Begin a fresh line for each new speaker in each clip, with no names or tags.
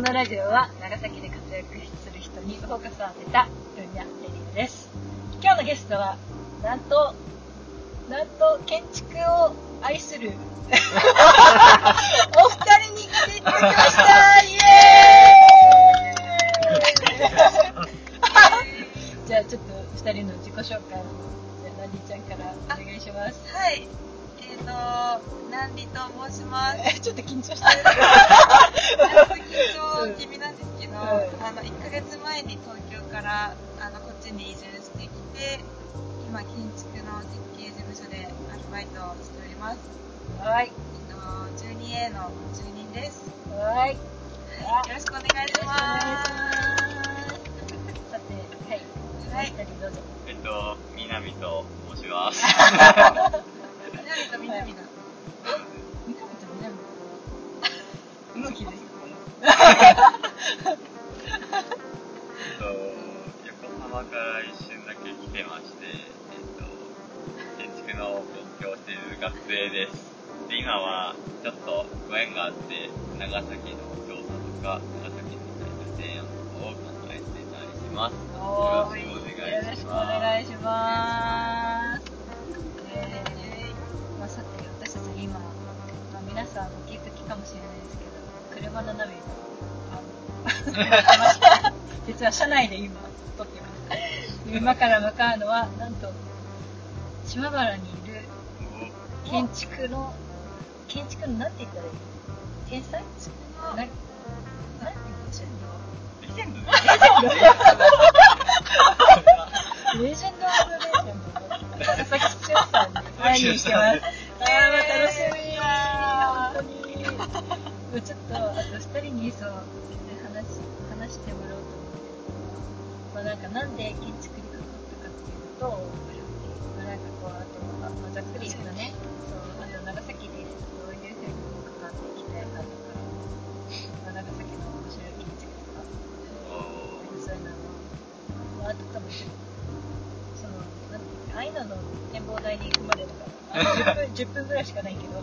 このラジオは長崎で活躍する人にフォーカスを当てた分野レディオです。今日のゲストは、なんと、なんと建築を愛する お二人に来ていただきましたイエーイじゃあちょっと二人の自己紹介を、じゃあナンディちゃんからお願いします。
はい。えっ、ー、と、南里と申します。
え ちょっと緊張してる。
ちょっと緊張気味なんですけど、
うん
あの、1ヶ月前に東京から、あの、こっちに移住してきて、今、建築の設計事務所でアルバイトをしております。
はい。
えっ、と、12A の住人です。
はい。
よろしくお願いします。
さて、はい。
はい
お二人どうぞ。
えっと、南と申します。
南と南だ。
南と南。向きです。
っと、横浜から一瞬だけ来てまして、えっと、建築の勉強をしている学生です。で、今はちょっとご縁があって、長崎の調査とか、長崎の提案とかを考えてたりします。よろしくお願いします
よろしくお願いします。えー、まあ、さて、私たち今、まあ、皆さんお気づきかもしれないですけど、車のナビ、あの、実は車内で今、撮ってます。今から向かうのは、なんと、島原にいる建築の、建築のなんて言ったらいい天才ななんて言うんでしょう
レジェンド
レジェンド・オブ・レジェンドの佐々木剛さんに会いに来てます。二人にそう、話、話してもらおうと思って。まあなんか、なんで建築に関わったかっていうと、まあなんかこう、あと、まあ、まあざっくり言うとね、そう、あの、長崎でどういうふうに関わっていきたいかとか、まあ、長崎の面白い建築とか、そういうのも、あと多分、その、なんていうか、ああいうのの展望台に行くまでとか、10分、10分ぐらいしかないけど、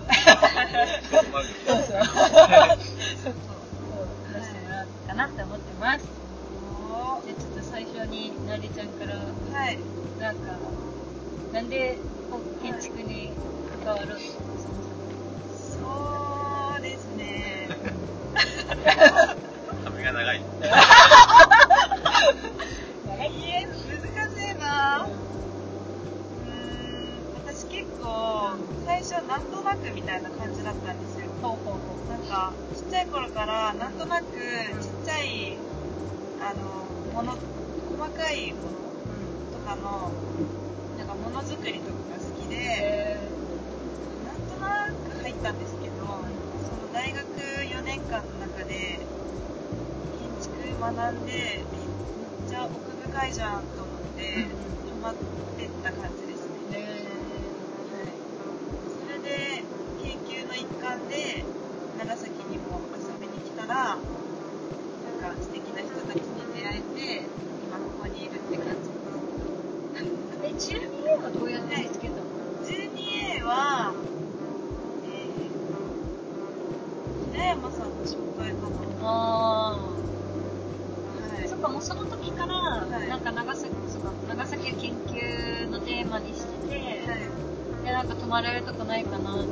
もう
その
時から、
い。
なんか長崎、そっか、長崎を研究のテーマにしてて、
はい。
で、なんか泊まれるとこないかな。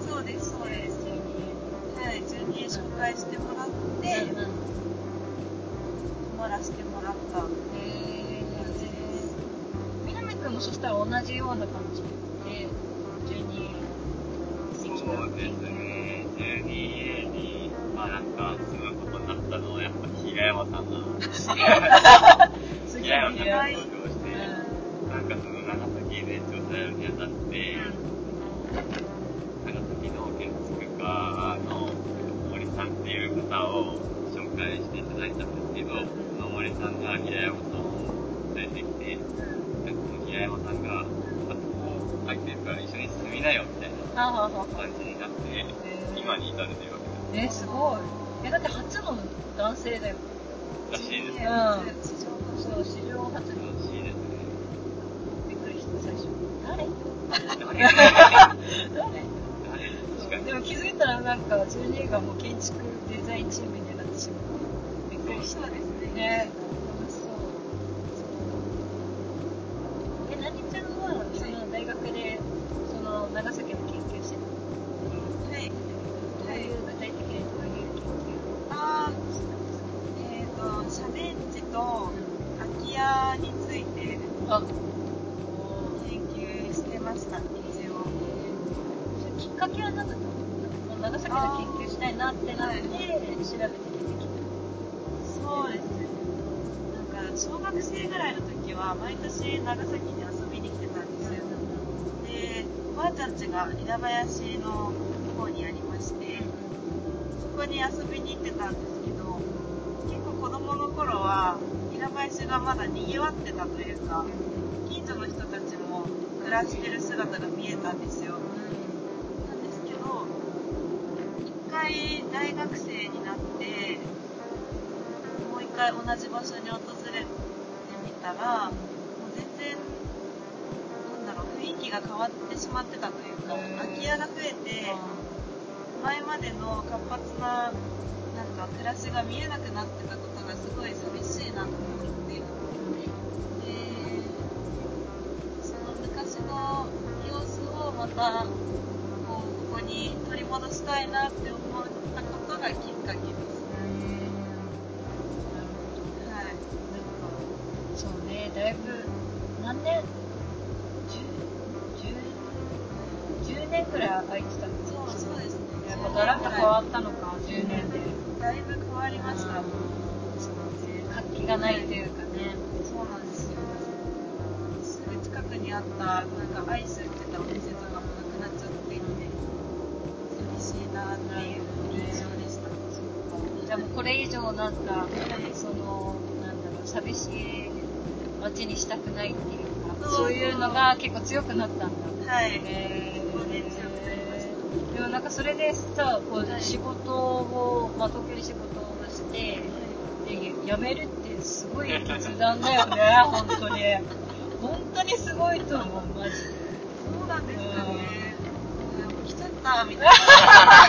そうです、そうです。
12A
はい、12A 紹介してもらって、
で、うん。
泊まらせてもらった感
え南くんもそしたら同じような感じ？
感じになって、今に至るというわけ
え、すごい。え、だって初の男性だよ。
らしいです。
うんそう、史上初
ら
の。
しいですね。
びっくりした、最初。誰？
誰？
誰？でも気づいったらなんか12がもう建築デザインチームになってしまってびっくりした
ですね
ね
小学生ぐらいの時は毎年長崎に遊びに来てたんですよ。でおばあちゃん家が稲林の方にありましてそこに遊びに行ってたんですけど結構子供の頃は稲林がまだ賑わってたというか近所の人たちも暮らしてる姿が見えたんですよ。なんですけど一回大学生になってもう一回同じ場所に訪れてたらもう全然なんだろう雰囲気が変わってしまってたというか空き家が増えて前までの活発ななんか暮らしが見えなくなってたことがすごい寂しいなと思ってでその昔の様子をまたこうここに取り戻したいなって思ったことがきっかけです。
10, 10年ぐらいてたんです
そうそうですね。
やっぱガラッと変わったのか、10年で。
だいぶ変わりました。
そうね活気がないというかね。
そうなんですよ。すぐ近くにあったなんかアイス売ってたお店とかもなくなっちゃっていて、寂しいなっていう印象でした。
じゃあもうこれ以上なんか、その、なんだろう、寂しい街にしたくないっていうか、
そう
いうのが結構強くなったんだ。
はい。
へー
そうね強くなりまし
でもなんかそれでさ、こう
はい
仕事を、まあ東京で仕事をして、で辞めるってすごい決断だよね、本当に。本当にすごいと思う、マジで。
そうなんですよね。うん来ちゃったみたいな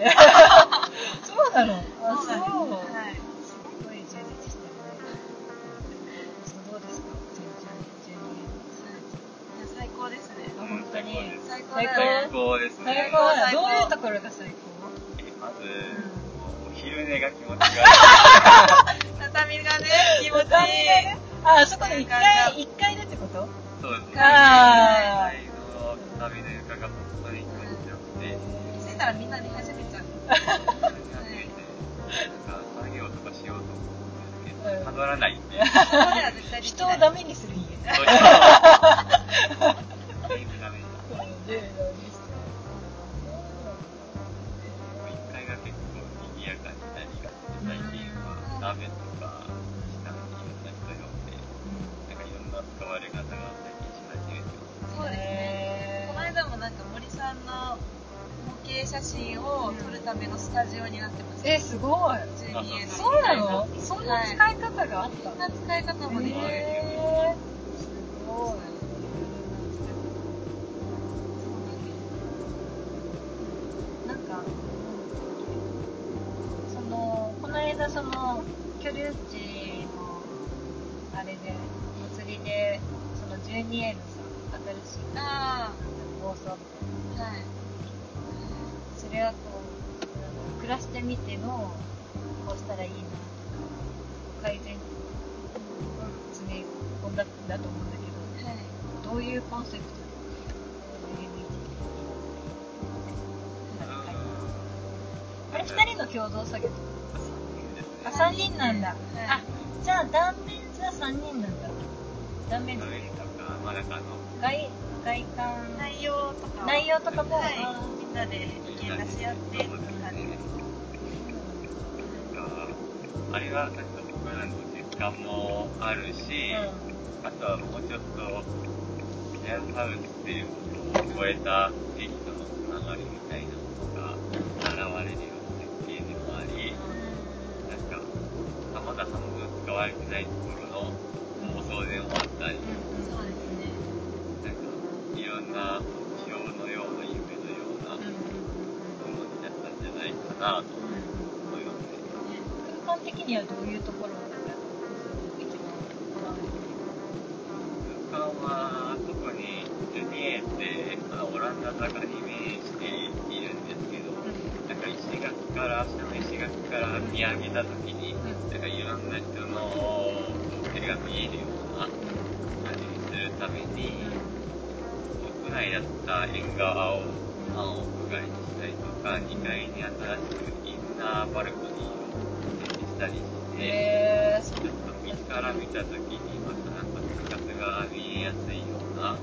に言われる
話してみてそうなの？あ、
そう。はい。
すごい充実してるね。そうどうですか ?12
いや最高ですね。
あ、本当に。
最高
最高です
最
ね
高だ。
最高
どういうところが最高？
えまずお昼寝が気持ちが
畳がね、気持ちいい。
あ、あそこに1階、一階でってこと？
そうですね
あ
最の畳の床が本当に気持ちよくて
気づいたらみんな寝
作業とかしようと思うん。ですけどたどらないん。で
そこでは絶対できない。
人をダメにする家。
そういうの全部ダメになって1階が結構賑やかになりがちで最近は鍋とか下にいろん。な人呼ん。でなん。かいろん。な使われ方が最近し始めてます
そうですね。この間もなん。か森さん。の模型写真を撮るためのスタジオになってます。
え、すごい。
12円の。
そうなの？そんな使い方があった
そんな使い方もできる。
へーすごい。なんか、その、この間その、居留地の、あれで、祭りで、その12円のさ、新しい
あ
放送み。それはこう、ク暮らしてみてのこうしたらいいなとか改善を詰め込んだんだと思うんだけ
はい
どどういうコンセプトであれ2人の共同作業あ3人なんだ、
はい
あじゃあ断面図は3人なんだ。断面図。
ダメとか、まあなんかあの、
外外観
内容とか。
内容とかも。
はいみんなで意見出し合ってって感じ。です
なん。かあれはなんか僕らの実感もあるし、あとはもうちょっとシェアハウスっていうものを超えた地域とのつながりみたいなものが現れるような設計でもあり、なんか、まだ半分使われてないところの妄想でもあったり、
そうですね。
なんか、いろんななと思いますね。
空間的にはどういうところが一番
空間は特にジュニエってあのオランダ坂に面しているんですけど、なんか石垣から、下の石垣から見上げた時に、なんかいろんな人の手が見えるような感じにするために、屋内だった縁側を、まあ、屋外にしたりとか、2階に新しくインナーバルコニーを設置したりして、
へ
ちょっと右から見たときに、またなんか生活が見えやすいような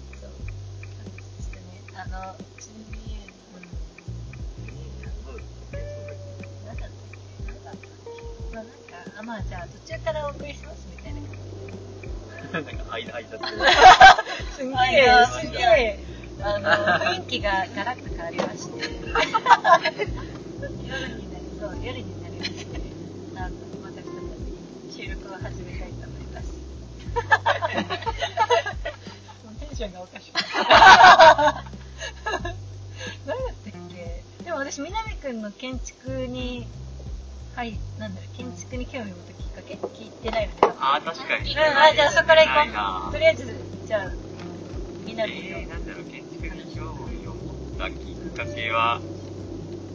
のま
あなん
か
あまあじゃあ途中からお送りしますみたいな感じ
なんか間、間って。
すんげ
はい
え、すんげえ、あの、雰囲気がガラッと変わりまして。夜になりそう、夜になりまして。あの、私たち収録を始めたいと思います。テンションがおかしく 私、南くんの建築に、はい、なんだろう、建築に興味を持ったきっかけ？聞いてないよね。
あー、確かに。
うん、あ、じゃあそこから行こう。
な
とりあえず、じゃあ、南くんの。
えー、なんだろう、建築に興味を持ったきっかけは、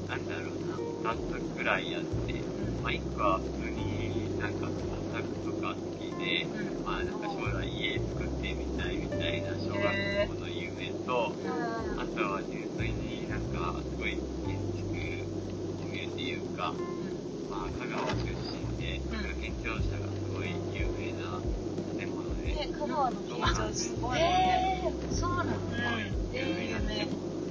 なんだろうな、2つくらいあって、まあ、1個は普通になんか工作とか好きで、
うん
まあなんか将来家作ってみたいみたいな小学校の夢と、あとは純粋になんかすごい建築か、まあ香川出身で、
うん。
県庁舎がすごい有名な建物で、
ね香川の緊張すごい
えー、そうなの
うん
有名。な建物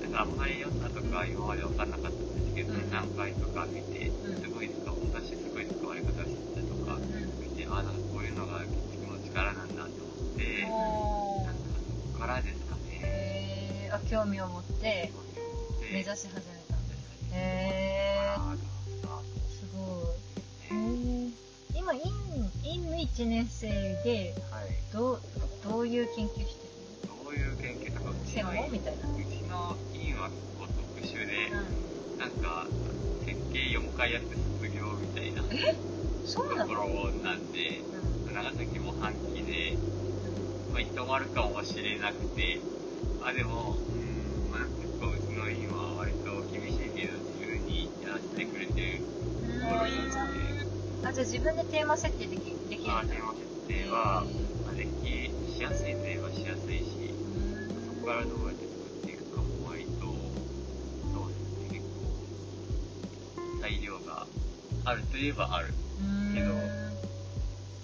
で、なんかあんまり良さとか今まで分かんなかったんですけど、
うん。
何回とか見て、
うん。
すごい使う、昔すごい使われ方してたとか、見て、あ、なんかこういうのが建築の力なんだと思って、
お
なんかそこからですかね。
えー、あ、興味を持って目指し始め1年生で、
はい。
どう、どういう研究してる
どういう研究とか、うち
専
の院
門みたいな。
うちの院は結構特殊で、
う
なんか、設計4回やって卒業みたいなと
ん。そうなの？
ころなんで、長崎も半期で、まあ、行って終わるかもしれなくて、まあでも、あ、
じゃあ自分でテーマ設定できできる
あテーマ設定は、まあ、できしやすいといえばしやすいし、そこからどうやって作っていくかも割と、そうですね、結構、材料があるといえばある。
うん
けど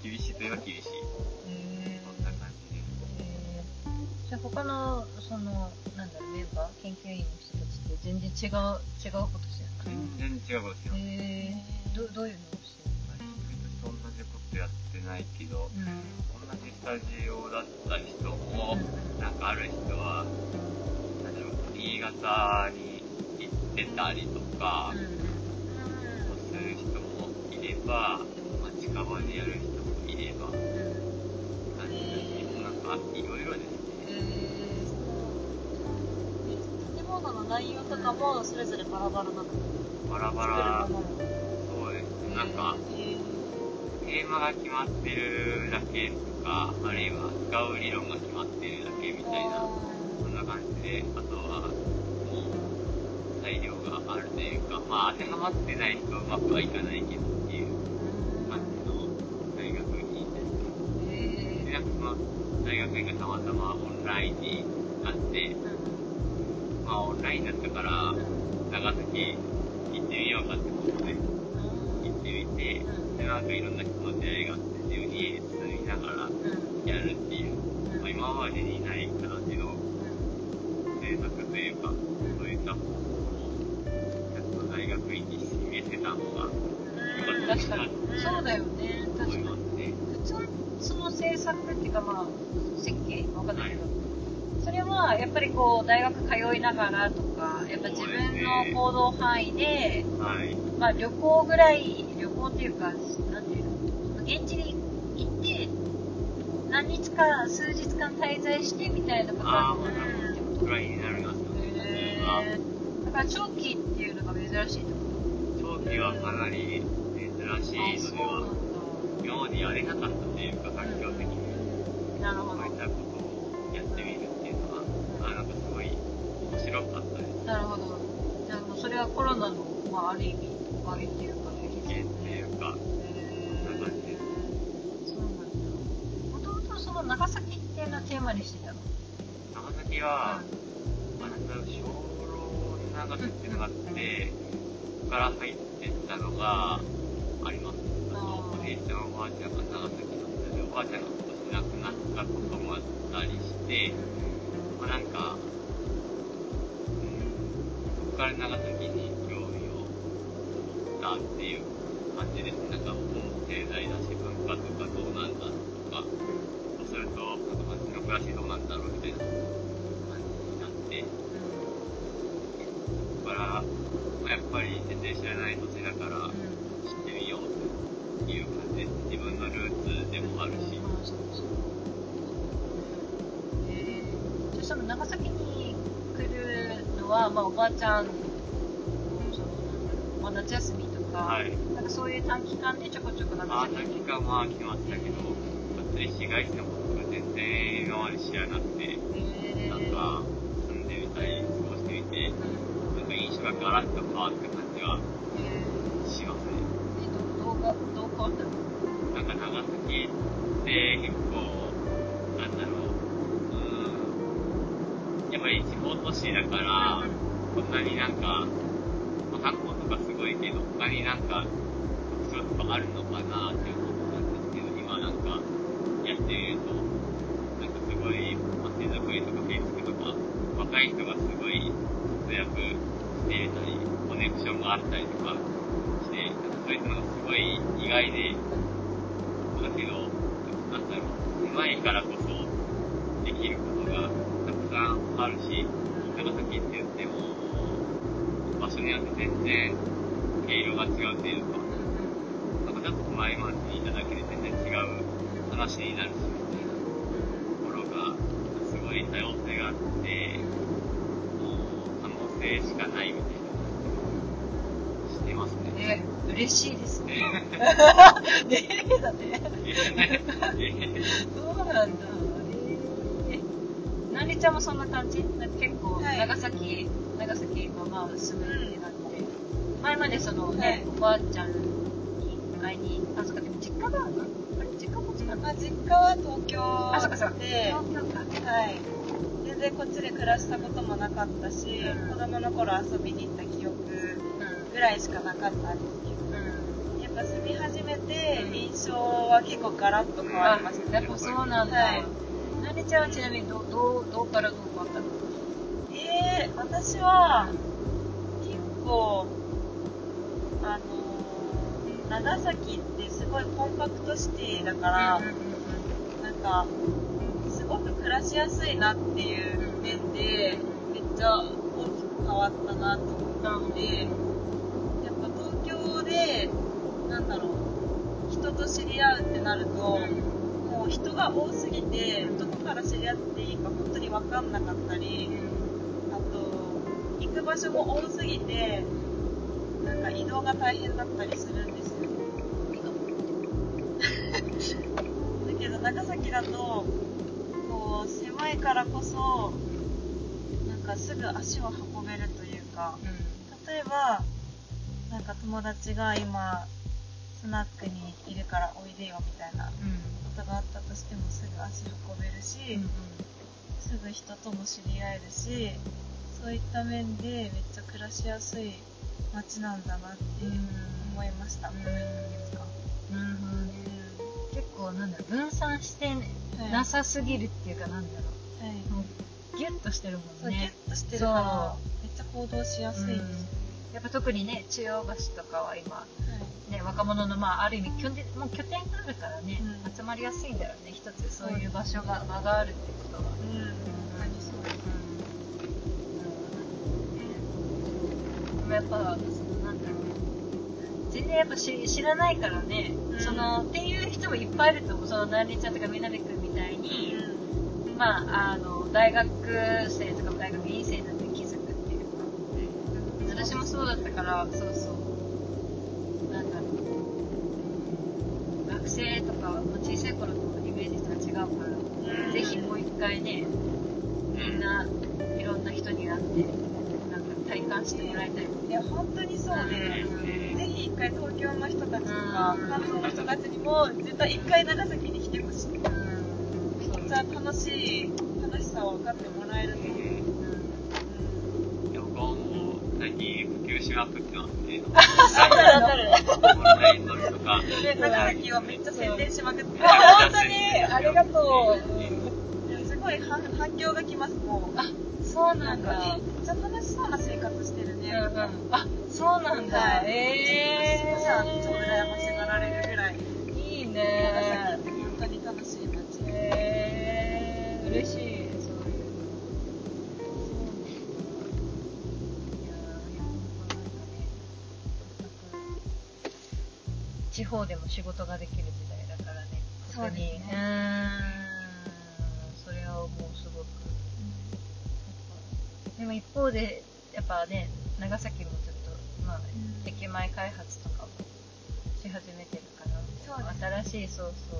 厳しいといえば厳しい。そんな感じです。
えーじゃあ他の、その、なんだろう、メンバー、研究員の人たちって全然違う、違うことしてるの
全然違うことしてます。
へーどどういうの？
ないけど、
るの
同じスタジオだった人も、なんかある人は、なんだろう、新潟に行ってたりとか、
うん。うん。
する人もいれば、まあ、近場でやる人もいれば、
うん。
感じだし、なんかいろいろですね。
え
建物の内容とかもそれぞれバラバラなの
バラバラ、そうですね。なんか、テーマが決まってるだけとか、あるいは使う理論が決まってるだけみたいな、そんな感じで、あとは、もう、裁量があるというか、まあ当てはまってないとうまくはいかないけどっていう感じの大学院ですね。で、なんかその大学院がたまたまオンラインにあって、まあオンラインだったから、長崎行ってみようかってことで、なんかいろんな人の出会いがあって、自分に家に住みながらやるっていう、まあ、今までにない形の制作というか、そういった方法を、やっと大学院に示せたのが、良かった
確かに。そうだよね。確かに。普通、その制作っていうかまあ、設計わかんないけど、それはやっぱりこう、大学通いながらとか、やっぱ自分の行動範囲で、
はい。
まあ旅行ぐらい、っていうか、なんていうの、現地に行って、何日か、数日間滞在してみたいなこと
ああ、
あ
まだ
るってこと
くらいになりますよね。
へーだから長期っていうのが珍しいってこと
長期はかなり珍しいのでは、今までやれなかったというか、環境的に。
となるほど。
こういったことをやってみるっていうのは、あなんかすごい面白かったです。
なるほど。じゃあもうそれはコロナの、まあある意味、おかげっていうか、長崎っていうのをテーマにしてたの？
長崎は、まあ、なんだろう、小老長崎っていうのがあって、そこから入ってったのがあります。あと、おじいちゃん、おばあちゃんが長崎の人で、おばあちゃんが今年亡くなったこともあったりして、まあ、なんか、うん、そこから長崎に興味を持ったっていう感じですね。なんか、もう経済だし、文化とかどうなんだとか、すると、なんか街の暮らしどうなんだろうみたいな感じになって、そこから、まあ、やっぱり全然知らない土地だから、知ってみようという感じです。自分のルーツでもあるし。
えー、そしたら長崎に来るのは、まあ、おばあちゃんまあ、夏休みとか、
はい。
なんかそういう短期間でちょこちょこ長
まあ、
崎に。
短期間は来ましたけど、り市街地のことが全然今まで知らなくて、
え
なんか、住んでみたり、過ごしてみて、なんか印象がガラッと変わった感じは
え
しますね。なんか長崎って結構、なんだろう、うー。ん、やっぱり地方都市だから、こんなになんか、まあ、観光とかすごいけど、他になんか特徴とかあるの？かなってたんですけど、今なんかやってみると、なんかすごい、まあ、手作りとか建築とか、若い人がすごい活躍していたり、コネクションがあったりとかして、なんかそういうのがすごい意外で、だけど、なんだろう、うまいからこそできることがたくさんあるし、長崎って言っても、場所によって全然毛色が違うというか、なんかちょっと前町にいただけで全然違う話になるし、みたいなところが、すごい多様性があって、可能性しかないみたいなしてますね。
えー、嬉しいですね。
え
ねえだね。
え
そうなんだ。えー、なりちゃんもそんな感じ？結構、
はい
長崎、長崎のまあ住むってなって、前までそのね、
はい
おばあちゃんに会いに、あ、そっか、でも実家があるの？あれ実家こっちなんだ。
まあ、実家は東京
あ、そっかそっか。
で、
東京か。
はい。全然こっちで暮らしたこともなかったし、
うん
子供の頃遊びに行った記憶ぐらいしかなかったんです
うん。うん。
けど、やっぱ住み始めて
うん
印象は結構ガラッと変わりました
やっぱそうなんだ。
はい
なねちゃんはちなみにどう、どう、どうからどうかあったの？
えー、私は、結構、あのー長崎ってすごいコンパクトシティだから、なんか、すごく暮らしやすいなっていう面で、めっちゃ大きく変わったなと思って、やっぱ東京で、なんだろう、人と知り合うってなると、もう人が多すぎて、どこから知り合っていいか本当に分かんなかったり、あと、行く場所も多すぎて、なんか移動が大変だったりするんですよ。だけど長崎だと、こう、狭いからこそ、なんかすぐ足を運べるというか、例えば、なんか友達が今、スナックにいるからおいでよみたいなことがあったとしてもすぐ足運べるし、すぐ人とも知り合えるし、そういった面でめっちゃ暮らしやすい街なんだなって思いました。この1ヶ月間
なるほどね。結構なんだろう、分散して
はい
なさすぎるっていうかなんだろ
はい。
う。もうギュッとしてるも
そう、ギュ
んね。
ッとしてるから、めっちゃ行動しやすいですよ。
やっぱ特にね、中央橋とかは今、
はい。
ね、若者のまあある意味拠点もう拠点があるからね、
うん
集まりやすいんだよね。一つそういう場所が、場があるってことは。
うん、
やっぱ。全然やっぱ知知らないからね、
うん
その、っていう人もいっぱいいると思う。その、なりちゃんとかみなみくんみたいに、まあ、あの、大学生とか大学院生になって気づくっていうか、私もそうだったから、そうそう。なんだろう。学生とか、まあ小さい頃とイメージとは違うから、ぜひもう一回ね、みんないろんな人に会って、体感してもらいたい。
いや、本当にそうで、
うん。
ぜひ一回東京の人たちとか、
うん。
関東の人たちにも、絶対一回長崎に来てほしい。めっちゃ楽しい、楽しさを分かってもらえると思う。
いや僕はもう最近普及しまくってますね。
わかる
オンライン飲みとか。
で、長崎をめっちゃ宣伝しまくって、
本当にありがと
いやすごい反反響がきます、もう。
う。そう
なん。か、え、めっちゃ楽しそうな生活してるね。
うんうんあ、そうなんだ。
はい
え
私もさ、超羨ましがられるぐらい、
ー。いい
長
ね
本当に楽しい街。
えー、嬉しい。そういう。いやー、いや、本当なんかね、なんか地方でも仕事ができる時代だからね。
そうですね
う。でも一方で、やっぱね、長崎もちょっと、まあ、
ん。
駅前開発とかもし始めてるから、
ね。
新しい、そうそう、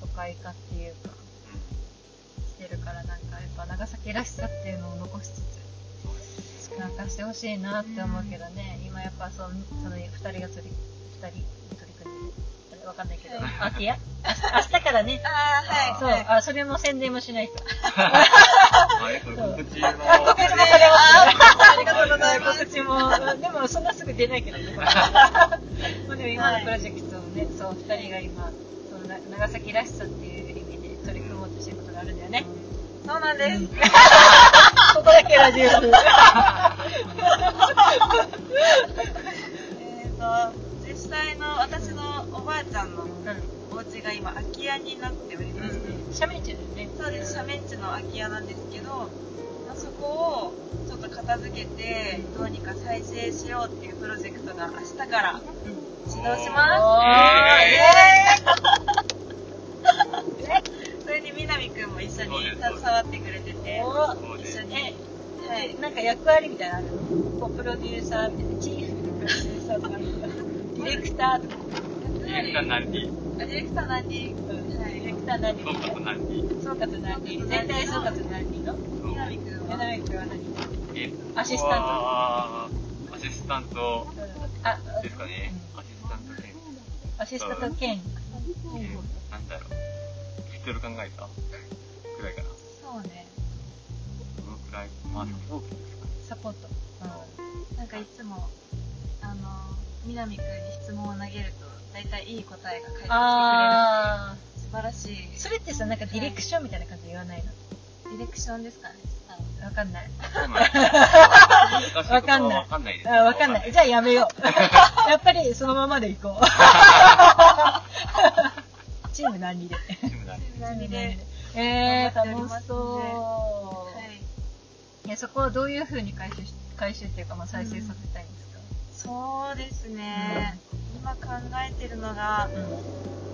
都会化っていうか、してるから、なんかやっぱ長崎らしさっていうのを残しつつ、なんかしてほしいなって思うけどね、今やっぱその、その二人が取り、二人取り組んでる。わかんないけど、
はい。
あ、いや、明日からね、
ああ、はい。
そう、
はい
あ、それも宣伝もしないと。
あれ、告知の。
告知もされます
ありがとうございます
告知も、でもそんなすぐ出ないけどね。まあでも今のプロジェクトをね、そう、二人が今、そのな長崎らしさっていう意味で取り組もうとしてることがあるんだよね。
そうなんです。
ここだけラジオ
おばあちゃんの
う
お家が今空き家になっておりまして、
ん。斜面地だよね。
そうです、斜面地の空き家なんですけど、まあ、そこをちょっと片付けて、どうにか再生しようっていうプロジェクトが明日から始動し
お
ま
ー、
す。それにみなみくんも一緒に携わってくれてて、一緒に、
え、
はい。
なんか役割みたいなの？あるのこうプロデューサーみたいな、チーフプロデューサーとか、ディレクターとか、
ディレクター何人
あディレクター何人？
うん
はい
ディレクター何
総
人
括何人？
総括何人？全体総括何人の？君は何
え
アシスタント
アシスタント
あ、
ですかね。アシスタント兼。
アシスタント兼、
えなんだろう。タイトル考えた？くらいかな。
そうね。
どのくらい？まあ、サポートですかね。
サポート。
なんかいつも、あの、みなみくんに質問を投げると、大体いい答えが返ってきてくれる
あー、
素晴らしい。
それってさ、なんかディレクションみたいな感じで言わないの？
ディレクションですかね。
わかんない。わかんない。
わかんない
わかんない。じゃあやめよう。やっぱりそのままでいこう。チーム何里で。
チーム
何里で。
えー、楽しそう。
はい。
いや、そこはどういう風に回収し、回収っていうか、まあ再生させたいんです
そうですね。今考えてるのが、
か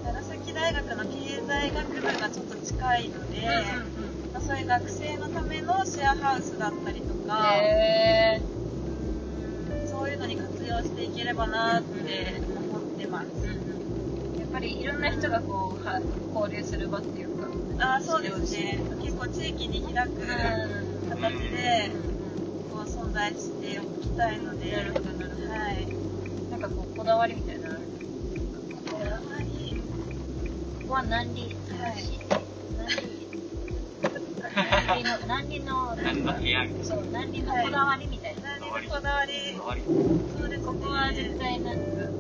長崎大学の経済学部がちょっと近いので、まあ、そういう学生のためのシェアハウスだったりとか、
へ
うんそういうのに活用していければなって思ってます。
ー。やっぱりいろんな人がこう、は交流する場っていうか。
あーそうですね。結構地域に開く形で、こう存在しておきたいので、
なるほど。なるほど
はい。
なんかこう、こだわりみたいなのある
こだわり、
ここは何里
はい
何里の、何里の、
何の部屋？みたいな
そう、何里のこだわりみたいな。
何のこだわり、
こだわり
そうで。
ここは絶対なんか、
なん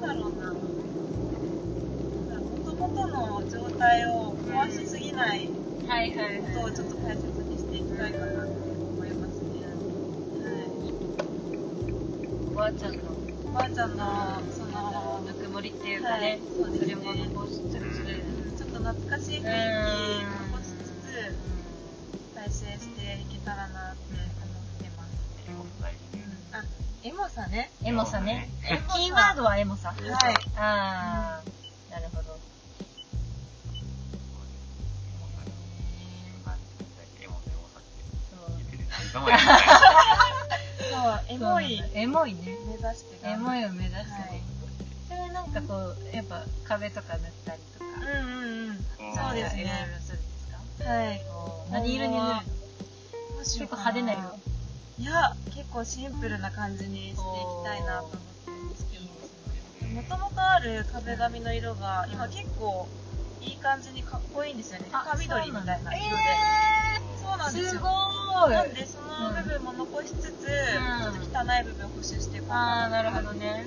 だろうな。もともとの状態を壊しすぎない
はいはい
ことをちょっと大切にしていきたいかなって思いますね。
おばあちゃんの
はい。おばあちゃんの、その、
ぬくもりっていうか
はい
ね、
そ
れも残しつつ、
ちょっと懐かしい雰囲気残しつつ、再生していけたらなって思ってます。あ、エモさね。
エモさね。
エモさ
キーワードはエモさ。
はい。
あー、
エモい
エモい
ね。
目指して
エモいを目指して
はい
ね。それなんかこう、やっぱ壁とか塗ったりとか。
うんうんうん。そうです
いろいろ
ね。
するんですか？
はい。
何色に塗る？の結構派手な色。
いや、結構シンプルな感じにしていきたいなと思ってるんですけど。もともとある壁紙の色が、今結構いい感じにかっこいいんですよね。
あ
深緑みたいな色で。そうなんですよ。
すごーい。
なんで、その部分も残しつつ、ちょっと汚い部分を補修していこうか
あー、
な。
なるほどね。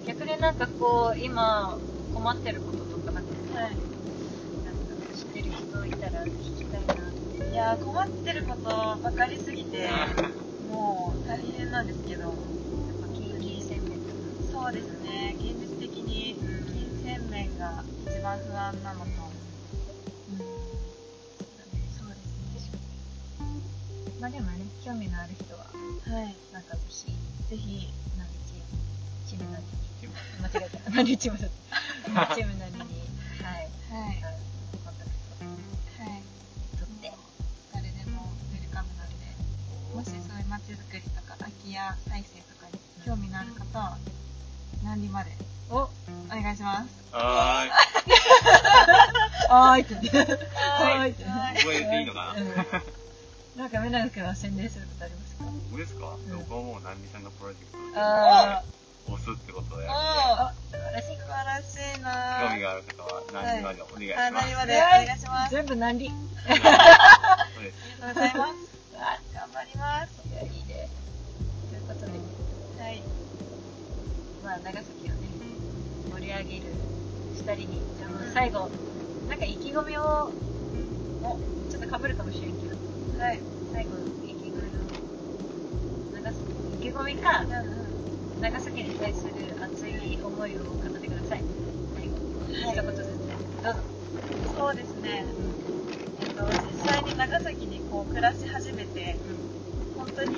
うん。
逆になんかこう、今困ってることとかなんか、
はい。
なんか知ってる人いたら聞きたいなって。
いやー、困ってることばかりすぎて、もう大変なんですけど。
やっぱ金金銭面とか。
そうですね。現実的に金銭面が一番不安なのと。
まあでもね、興味のある人は、
ね。はい。
なんかぜひ、
ぜひ、
何チーム、チーム何
チーム
間違えた。何チームだった。チーム何に、はい、
はい。
コンタク
はい。
ト取って。
誰でもウェルカムなんで、もしそういう街づくりとか空き家再生とかに興味のある方は、何里まで
お
お願いします。
は
はーいって言って。
は
ーいって。
は
ーい。これ言っていいのかな？
うんなんか、目長君は宣伝することありますか？
僕ですか？
ん
僕はもう南美さんのプロジェクトで
あ
押すってこと
素晴らしい。
素晴らしいな
興味がある方は南美までお願いし
あ、
ます
何までお願いします。
全部何里。
そうです
ありがとうございます。
あ
頑張ります。
いや、いいね。ということで、
はい。
まあ、長崎をね、盛り上げる二人に、あの、最後、なんか意気込みを、お、ちょっと被るかもしれんけど、
はい。
最後の意気込みを、長崎、意気込みか、
うんうん。
長崎に対する熱い思いを語ってください。最後、一言ずつ。どうぞ。
そうですね。えっと、実際に長崎にこう暮らし始めて、本当に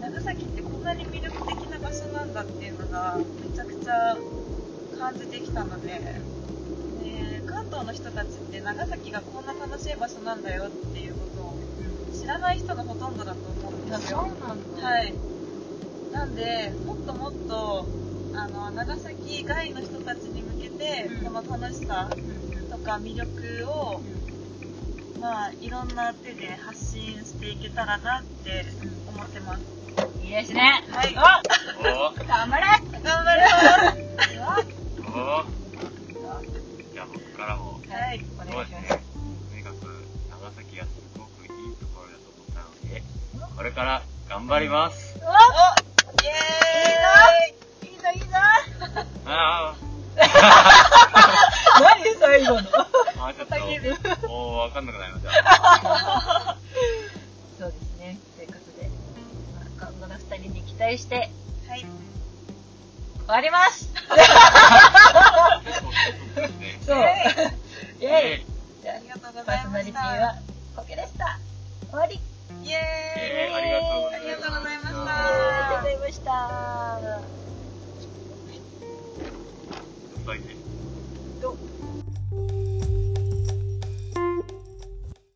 長崎ってこんなに魅力的な場所なんだっていうのがめちゃくちゃ感じてきたので、で関東の人たちって長崎がこんな楽しい場所なんだよっていうらない人がほとんどだと思うんですよ。
なんだ。
はい。なんで、もっともっと、あの、長崎外の人たちに向けて、
うん
この楽しさとか魅力を、まあ、いろんな手で発信していけたらなって思ってます。
いいですね。
はい。
おー
頑張れ
頑張ります
おーじゃあ僕からも
はい。
お願いします。
とにかく長崎がすごこれから頑張ります。
おイエーイ
いいぞいいぞいいぞ
ああ。
何最後の？
あ、ちょっと、もうわかんなくなりました。
そうですね。ということで、今後の二人に期待して、
はい。
終わりますそう。イェイ。じゃ
あ、ありがとうございました。
パーソナリティは、コケでした。終わり。
イエ
ーイ、ありがとうございました。ありがとうございました。ありがとうござ
いました。どう？